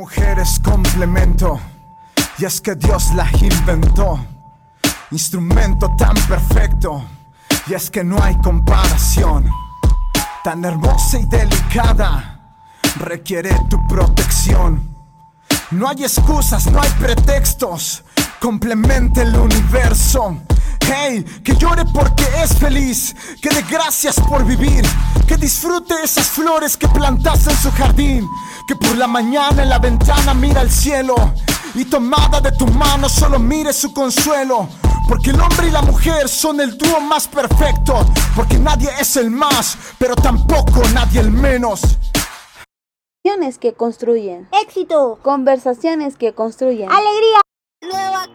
mujer es complemento, y es que Dios la inventó. Instrumento tan perfecto, y es que no hay comparación. Tan hermosa y delicada, requiere tu protección. No hay excusas, no hay pretextos, complemente el universo. Hey, que llore porque es feliz, que dé gracias por vivir, que disfrute esas flores que plantaste en su jardín, que por la mañana en la ventana mira al cielo y tomada de tu mano solo mire su consuelo. Porque el hombre y la mujer son el dúo más perfecto, porque nadie es el más, pero tampoco nadie el menos. Conversaciones que construyen. Éxito. Conversaciones que construyen. Alegría.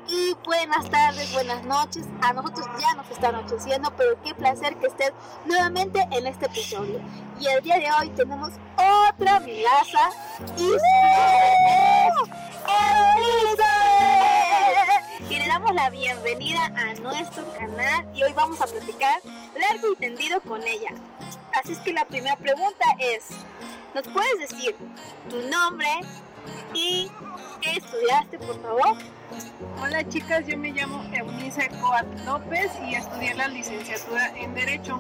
Aquí, buenas tardes, buenas noches. A nosotros ya nos está anocheciendo, pero qué placer que estén nuevamente en este episodio. Y el día de hoy tenemos otra amigaza y y le damos la bienvenida a nuestro canal y hoy vamos a platicar largo y tendido con ella. Así es que la primera pregunta es, ¿nos puedes decir tu nombre y qué estudiaste, por favor? Hola chicas, yo me llamo Eunice Coat López y estudié la licenciatura en Derecho.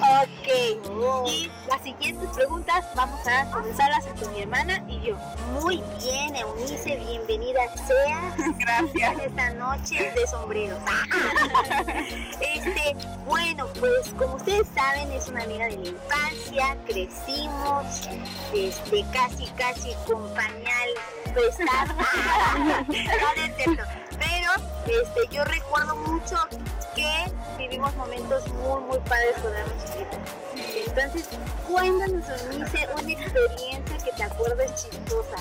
Ok, y las siguientes preguntas vamos a comenzarlas entre mi hermana y yo. Muy bien, Eunice, bienvenida seas. Gracias. Esta noche de sombreros. este, bueno, pues como ustedes saben, es una amiga de la infancia, crecimos, este, casi, casi con pañal Pero este, yo recuerdo mucho que vivimos momentos muy, muy padres con la chiquita. Entonces, cuéntanos, Eunice, una experiencia que te acuerdes chistosa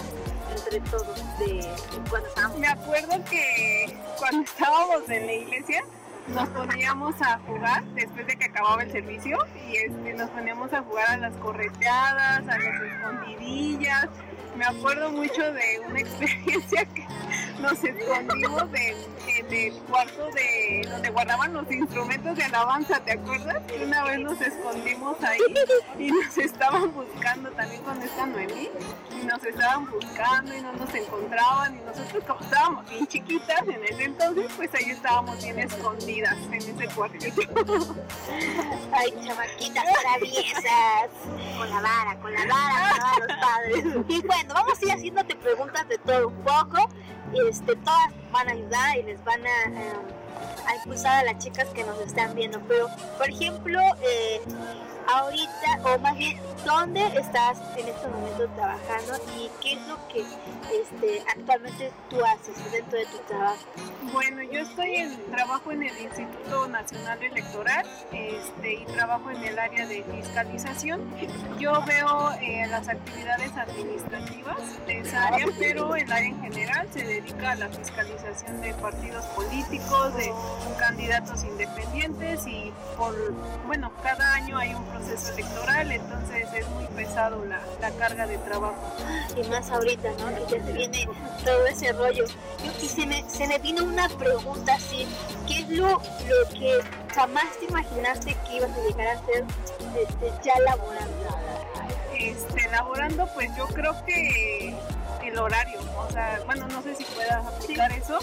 entre todos de cuando estábamos. Me acuerdo que cuando estábamos en la iglesia nos poníamos a jugar después de que acababa el servicio y este, nos poníamos a jugar a las correteadas, a las escondidillas. Me acuerdo mucho de una experiencia que nos escondimos en, el cuarto de donde guardaban los instrumentos de alabanza, ¿te acuerdas? Una vez nos escondimos ahí y nos estaban buscando también con esta Noemí y nos estaban buscando y no nos encontraban y nosotros como estábamos bien chiquitas en ese entonces, pues ahí estábamos bien escondidas en ese cuartito. Ay, chamaquitas traviesas. Con la vara, con la vara, con los padres. Y bueno, vamos a ir haciéndote preguntas de todo un poco este, todas van a ayudar y les van a, eh, a impulsar a las chicas que nos están viendo. Pero, por ejemplo, eh, ahorita, o más bien, ¿dónde estás en este momento trabajando y qué es lo que este, actualmente tú haces dentro de tu trabajo? Bueno, yo estoy en trabajo en el Instituto Nacional Electoral este, y trabajo en el área de fiscalización. Yo veo eh, las actividades administrativas de esa área, pero el área en general se dedica a la fiscalización de partidos políticos, de candidatos independientes y por, bueno, cada año hay un proceso electoral, entonces es muy pesado la, la carga de trabajo. Y más ahorita, ¿no? Que se viene todo ese rollo. Y se me, se me vino una pregunta así, ¿qué es lo, lo que jamás te imaginaste que ibas a llegar a hacer este, ya laborando? Este, laborando, pues yo creo que el horario, o sea, bueno, no sé si puedas aplicar eso.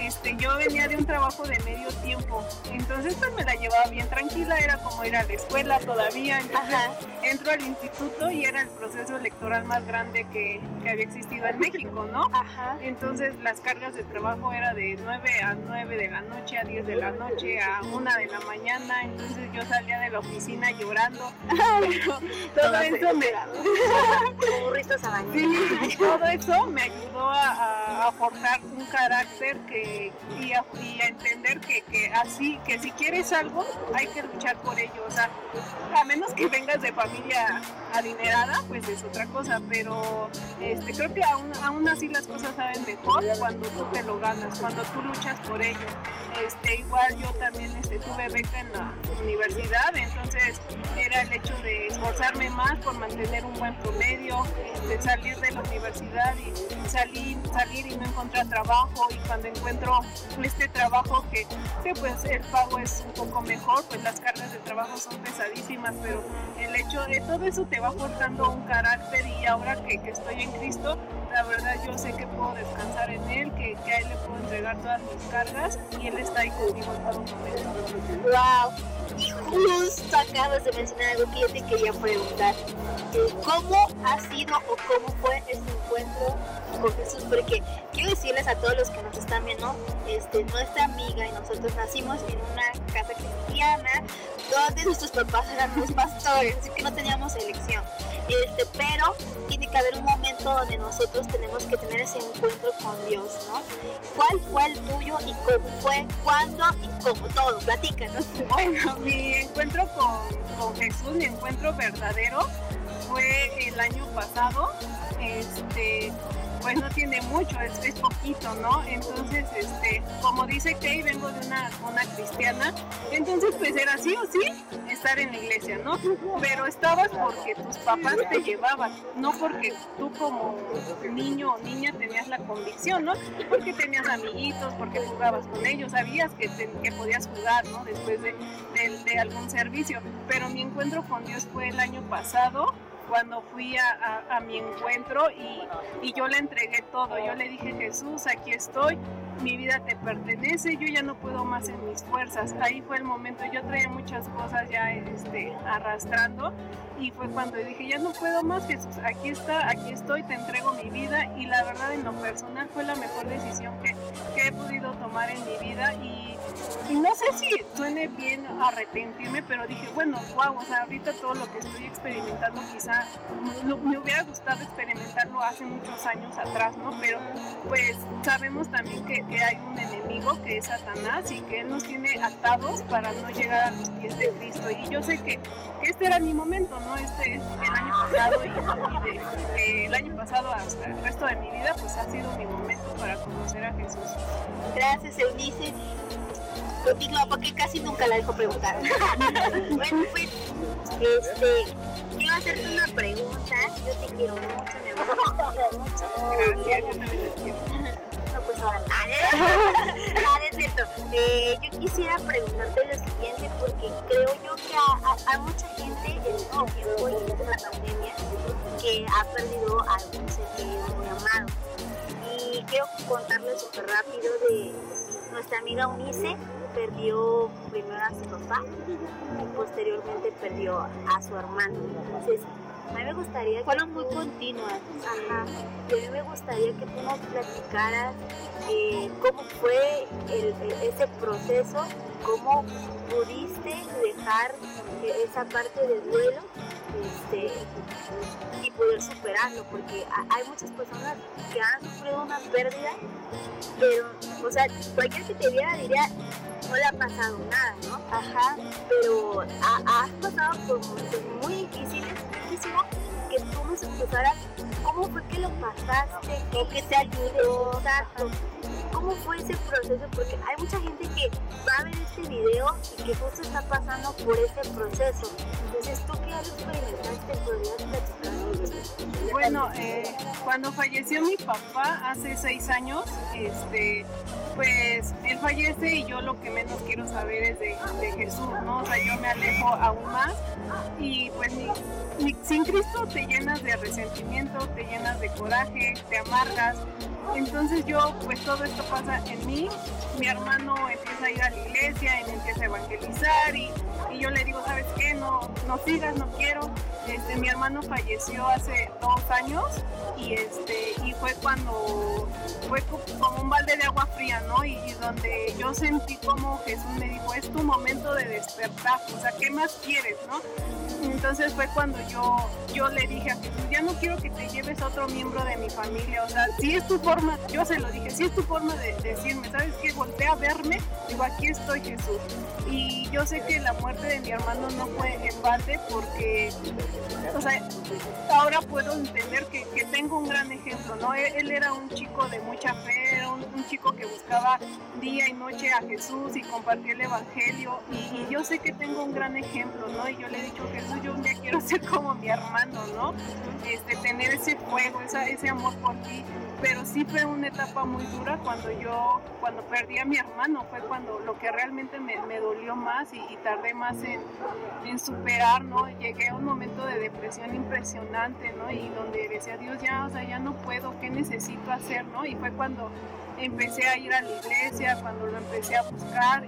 Este, yo venía de un trabajo de medio tiempo, entonces pues me la llevaba bien tranquila, era como ir a la escuela todavía, entonces entro al instituto y era el proceso electoral más grande que, que había existido en México, ¿no? Ajá. Entonces las cargas de trabajo era de 9 a 9 de la noche, a 10 de la noche, a 1 de la mañana, entonces yo salía de la oficina llorando, pero todo eso me... Como burritos a bañar. Sí, todo eso me ayudó a, a- a forjar un carácter que, y, a, entender que, que así, que si quieres algo, hay que luchar por ello. O sea, a menos que vengas de familia adinerada, pues es otra cosa, pero este, creo que aún, aún así las cosas saben mejor cuando tú te lo ganas, cuando tú luchas por ello. Este, igual yo también este, tuve beca en la universidad, entonces era el hecho de esforzarme más por mantener un buen promedio, de salir de la universidad y salir, salir y no encontrar trabajo y cuando encuentro este trabajo que, que pues el pago es un poco mejor, pues las cargas de trabajo son pesadísimas, pero el hecho de todo eso te va forjando un carácter y ahora que, que estoy en Cristo, la verdad yo sé que puedo descansar en Él, que, que a Él le puedo entregar todas mis cargas y Él está ahí conmigo todo momento. ¡Wow! Y justo acabas de mencionar algo que yo te quería preguntar. Eh, ¿Cómo ha sido o cómo fue ese encuentro con Jesús? Porque quiero decirles a todos los que nos están viendo, este, nuestra amiga y nosotros nacimos en una casa cristiana donde nuestros papás eran los pastores, así que no teníamos elección. Este, pero tiene que haber un momento donde nosotros tenemos que tener ese encuentro con Dios, ¿no? ¿Cuál fue el tuyo y cómo fue, cuándo y cómo? Todo, platícanos. Bueno, mi encuentro con, con Jesús, mi encuentro verdadero, fue el año pasado. Este, pues no tiene mucho, es, es poquito, ¿no? Entonces, este, como dice Kay, vengo de una, una cristiana, entonces pues era sí o sí estar en la iglesia, ¿no? Pero estabas porque tus papás te llevaban, no porque tú como niño o niña tenías la convicción, ¿no? Porque tenías amiguitos, porque jugabas con ellos, sabías que, te- que podías jugar, ¿no? Después de, de- de algún servicio. Pero mi encuentro con Dios fue el año pasado, cuando fui a, a- mi encuentro y, y yo le entregué todo. Yo le dije, Jesús, aquí estoy, mi vida te pertenece, yo ya no puedo más en mis fuerzas. Ahí fue el momento, yo traía muchas cosas ya este, arrastrando y fue cuando dije, ya no puedo más, Jesús, aquí está, aquí estoy, te entrego mi vida y la verdad en lo personal fue la mejor decisión que, que he podido tomar en mi vida y y no sé si suene bien arrepentirme, pero dije, bueno, wow, o sea, ahorita todo lo que estoy experimentando quizá no- me hubiera gustado experimentarlo hace muchos años atrás, ¿no? Pero pues sabemos también que, que hay un enemigo que es Satanás y que él nos tiene atados para no llegar a los pies de Cristo. Y yo sé que, que este era mi momento, ¿no? Este es el año pasado y, de- de- el año pasado hasta el resto de mi vida, pues ha sido mi momento para conocer a Jesús. Gracias, Eunice. Continúa, porque casi nunca la dejo preguntar. bueno, pues, este, quiero hacerte una pregunta. Yo te quiero mucho, mi amor. Te quiero mucho. Gracias, yo también les quiero. Pues. Ah, es. Eh, yo quisiera preguntarte lo siguiente, porque creo yo que hay mucha gente en este tiempo y en esta pandemia que ha perdido a algún ser querido muy amado. Y quiero contarles súper rápido de nuestra amiga Unice, perdió primero a su papá y posteriormente perdió a su hermano. A mí me gustaría que Fueron muy continuas. Ajá. Y a mí me gustaría que tú nos platicaras eh, cómo fue el- el- ese proceso, cómo pudiste dejar eh, esa parte del duelo este, y poder superarlo, porque ha- hay muchas personas que han sufrido una pérdida, pero, o sea, cualquier que te viera diría, no le ha pasado nada, ¿no? Ajá, pero ha- has pasado por momentos muy difíciles, quisiera que tú nos explicaras cómo fue que lo pasaste, qué, qué te ayudó, exacto. ¿Cómo fue ese proceso? Porque hay mucha gente que va a ver este video y que justo está pasando por ese proceso. Bueno, eh, cuando falleció mi papá hace seis años, este, pues él fallece y yo lo que menos quiero saber es de, Jesús, ¿no? O sea, yo me alejo aún más y pues sin Cristo te llenas de resentimiento, te llenas de coraje, te amargas. Entonces yo, pues todo esto pasa en mí, mi hermano empieza a ir a la iglesia y me empieza a evangelizar y, y yo le digo, ¿sabes qué? No, no sigas, no quiero. Este, mi hermano falleció hace dos años y este y fue cuando fue co- como un balde de agua fría, ¿no? Y, y donde yo sentí como Jesús me dijo, es tu momento de despertar, o sea, ¿qué más quieres, no? Entonces fue cuando yo, yo le dije a Jesús, ya no quiero que te lleves a otro miembro de mi familia, o sea, si es tu forma, yo se lo dije, si es tu forma de decirme, ¿sabes qué? Voltea a verme, digo, aquí estoy Jesús. Y yo sé que la muerte de mi hermano no fue balde porque, ahora puedo entender que, que tengo un gran ejemplo, ¿no? Él, era un chico de mucha fe, un, chico que buscaba día y noche a Jesús y compartía el Evangelio y, y yo sé que tengo un gran ejemplo, ¿no? Y yo le he dicho, Jesús, yo un día quiero ser como mi hermano, ¿no? Este, tener ese fuego, esa, ese amor por ti, pero sí fue una etapa muy dura cuando yo, cuando perdí a mi hermano, fue cuando lo que realmente me, me dolió más y, tardé más en, en superar, ¿no? Llegué a un momento de depresión impresionante, ¿no? Y donde decía, Dios, ya, o sea, ya no puedo, ¿qué necesito hacer, ¿no? Y fue cuando empecé a ir a la iglesia, cuando lo empecé a buscar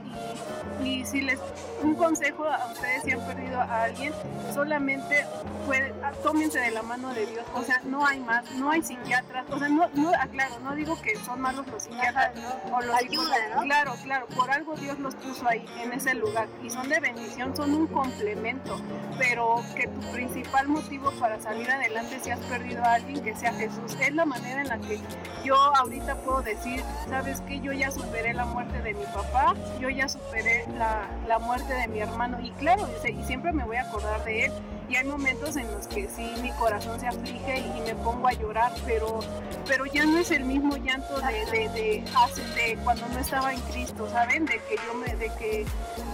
y, y si les un consejo a ustedes si han perdido a alguien, solamente puede, tómense de la mano de Dios, o sea, no hay más, no hay psiquiatras, o sea, no, no aclaro, no digo que son malos los psiquiatras o los Ayuda, ¿no? claro, claro, por algo Dios los puso ahí, en ese lugar, y son de bendición, son un complemento, pero que tu principal motivo para salir adelante si has perdido a alguien, que sea Jesús, es la manera en la que yo ahorita puedo decir, sabes que yo ya superé la muerte de mi papá, yo ya superé la, la muerte de mi hermano, y claro, y siempre me voy a acordar de él, y hay momentos en los que sí mi corazón se aflige y, me pongo a llorar, pero, pero ya no es el mismo llanto de, de, cuando no estaba en Cristo, ¿saben? De que yo me, de que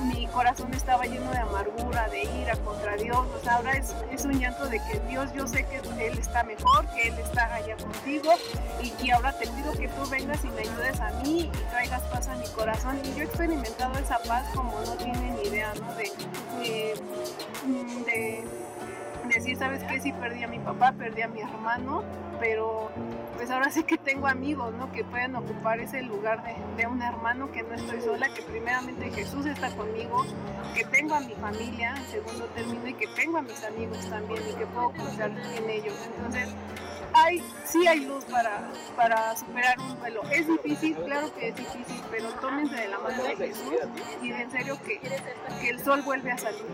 mi corazón estaba lleno de amargura, de ira contra Dios. O ahora es, es un llanto de que Dios, yo sé que Él está mejor, que Él está allá contigo y, y ahora te pido que tú vengas y me ayudes a mí y traigas paz a mi corazón. Y yo he experimentado esa paz como no tienen idea, ¿no? De, de, de decir, ¿sabes qué? Sí perdí a mi papá, perdí a mi hermano, pero pues ahora sí que tengo amigos, ¿no? Que pueden ocupar ese lugar de, de, un hermano, que no estoy sola, que primeramente Jesús está conmigo, que tengo a mi familia segundo término y que tengo a mis amigos también y que puedo confiar en ellos. Entonces, hay, sí hay luz para, para superar un duelo. Es difícil, claro que es difícil, pero tómense de la mano de Jesús y de en serio que, que el sol vuelve a salir.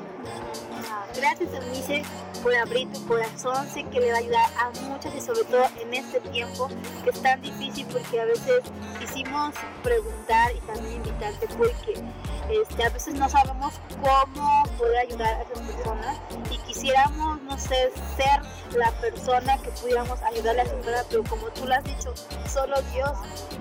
Gracias, Eunice, por abrir tu corazón. Sé que le va a ayudar a muchas y sobre todo en este tiempo que es tan difícil porque a veces quisimos preguntar y también invitarte porque este, a veces no sabemos cómo poder ayudar a esas personas y quisiéramos, no sé, ser la persona que pudiéramos ayudarle a superar, pero como tú lo has dicho, solo Dios.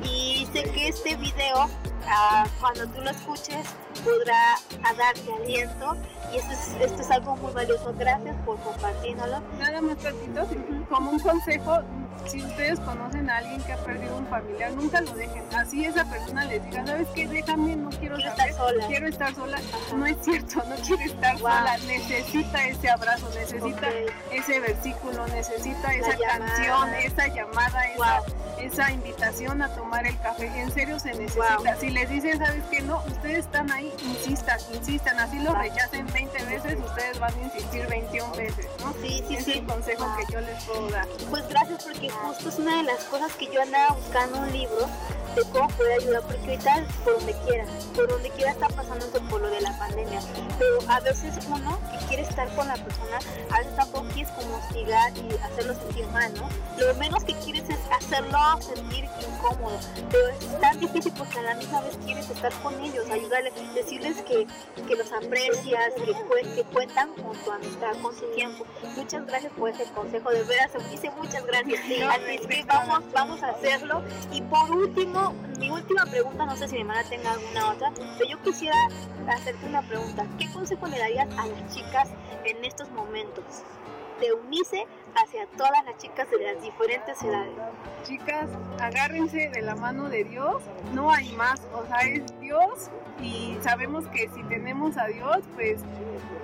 Y sé que este video, uh, cuando tú lo escuches, podrá darte aliento y esto es, esto es algo muy valioso. Gracias por compartirlo. Nada más tantito, como un consejo, si ustedes conocen a alguien que ha perdido un familiar, nunca lo dejen. Así esa persona les diga, ¿sabes qué? Déjame, no quiero, quiero saber, estar sola. quiero estar sola. Ajá. No es cierto, no quiere estar wow. sola. Necesita ese abrazo, necesita okay. ese versículo, necesita esa canción, esa llamada, Wow. esa invitación a tomar el café. En serio se necesita. Wow. Si les dicen, ¿sabes qué? No, ustedes están ahí, insistan, insistan. Así lo rechacen 20 veces, ustedes van a insistir 21 veces, ¿no? Sí, sí, es sí. el consejo Wow. que yo les puedo dar. Pues gracias porque justo es una de las cosas que yo andaba buscando un libro cómo poder ayudar, porque ahorita por donde quiera, por donde quiera está pasando esto por lo de la pandemia, pero a veces uno que quiere estar con la persona, a veces tampoco quieres como hostigar y hacerlo sentir mal, ¿no? Lo menos que quieres es hacerlo sentir incómodo, pero es tan difícil porque a la misma vez quieres estar con ellos, ayudarles, decirles que, que los aprecias, que, cu- que cuentan con tu amistad, con su tiempo. Muchas gracias por ese consejo, de veras, dice muchas gracias. Así es que vamos, vamos a hacerlo. Y por último, mi última pregunta, no sé si mi hermana tenga alguna otra, pero yo quisiera hacerte una pregunta. ¿Qué consejo le darías a las chicas en estos momentos? De unirse hacia todas las chicas de las diferentes edades. Chicas, agárrense de la mano de Dios, no hay más, o sea, es Dios y sabemos que si tenemos a Dios, pues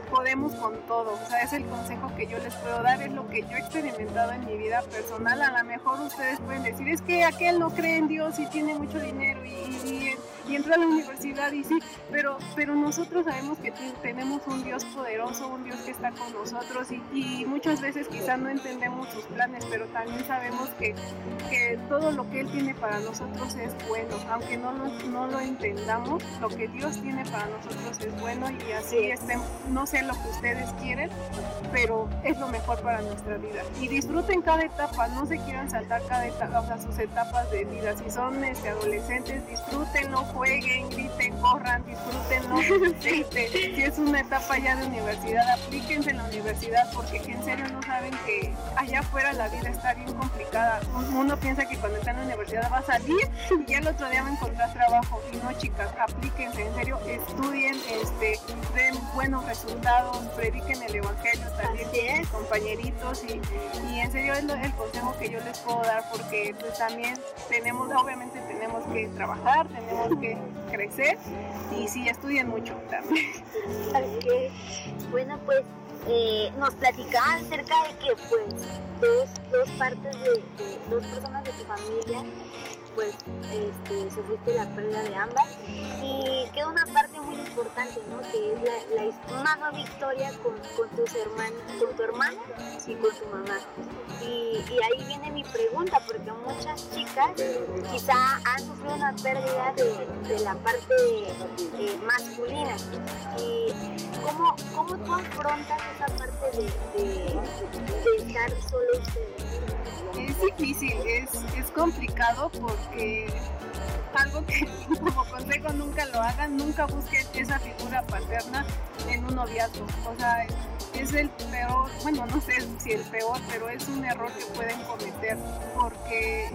podemos con todo, o sea, es el consejo que yo les puedo dar, es lo que yo he experimentado en mi vida personal, a lo mejor ustedes pueden decir, es que aquel no cree en Dios y tiene mucho dinero y, entró a la universidad y sí, pero, pero nosotros sabemos que tenemos un Dios poderoso, un Dios que está con nosotros y, y muchas veces quizás no entendemos sus planes, pero también sabemos que, que todo lo que Él tiene para nosotros es bueno, aunque no lo, no lo entendamos, lo que Dios tiene para nosotros es bueno y así estén, no sé lo que ustedes quieren, pero es lo mejor para nuestra vida. Y disfruten cada etapa, no se quieran saltar cada etapa, o sea, sus etapas de vida. Si son este, adolescentes, disfrútenlo, jueguen, griten, corran, disfrútenlo. Este, si es una etapa ya de universidad, aplíquense en la universidad porque en serio no saben que allá afuera la vida está bien complicada. Uno piensa que cuando está en la universidad va a salir y ya el otro día va a encontrar trabajo. Y no, chicas, aplíquense, en serio, estudien, este, den buenos resultados, prediquen el evangelio también compañeritos y, y, en serio es el consejo que yo les puedo dar porque pues también tenemos, obviamente tenemos que trabajar, tenemos que crecer y sí, estudien mucho también. Bueno, pues eh, nos platicaban acerca de que pues dos, dos partes de, de, dos personas de tu familia pues este, sufriste la pérdida de ambas y queda una parte muy importante, ¿no? Que es la, la una nueva historia con, tus hermanos, con tu hermana y con tu mamá. Y, ahí viene mi pregunta, porque muchas chicas quizá han sufrido una pérdida de, de la parte eh, masculina. Y ¿cómo, ¿cómo tú afrontas esa parte de, de estar solo ustedes? Es difícil, es, es complicado porque algo que como consejo nunca lo hagan, nunca busquen esa figura paterna en un noviazgo. O sea, es el peor, bueno, no sé si el peor, pero es un error que pueden cometer porque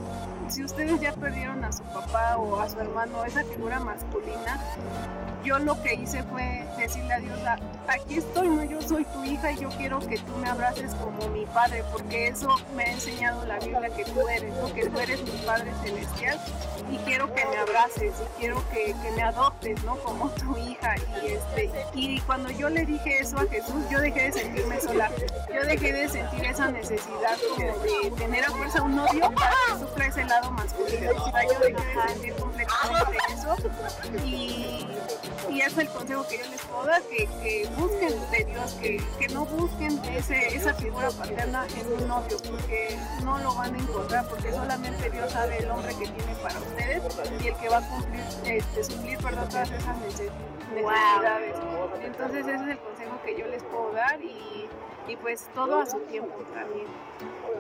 si ustedes ya perdieron a su papá o a su hermano, esa figura masculina, yo lo que hice fue decirle a Dios, aquí estoy, no, yo soy tu hija y yo quiero que tú me abraces como mi padre, porque eso me ha enseñado la Biblia que tú eres, que tú eres mi Padre Celestial y quiero que me abraces y quiero que, que me adoptes, ¿no? Como tu hija y este y cuando yo le dije eso a Jesús, yo dejé de sentirme sola, yo dejé de sentir esa necesidad como de tener a fuerza un novio para que sufra ese lado masculino, yo dejé de sentir completamente eso. Y y ese es el consejo que yo les puedo dar, que, que busquen de Dios, que, que no busquen ese, esa figura paterna en un novio, porque no lo van a encontrar, porque solamente Dios sabe el hombre que tiene para ustedes y el que va a cumplir, este, suplir perdón, todas esas necesidades. Entonces ese es el consejo que yo les puedo dar y, y pues todo a su tiempo también.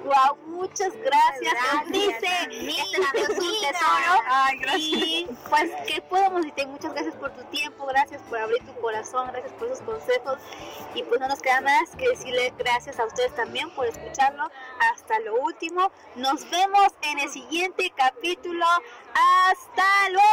Wow, muchas gracias. Dice, este es un tesoro. Ay, gracias. Y pues, ¿qué podemos decirte? Muchas gracias por tu tiempo, gracias por abrir tu corazón, gracias por esos consejos. Y pues no nos queda más que decirle gracias a ustedes también por escucharlo hasta lo último. Nos vemos en el siguiente capítulo. Hasta luego.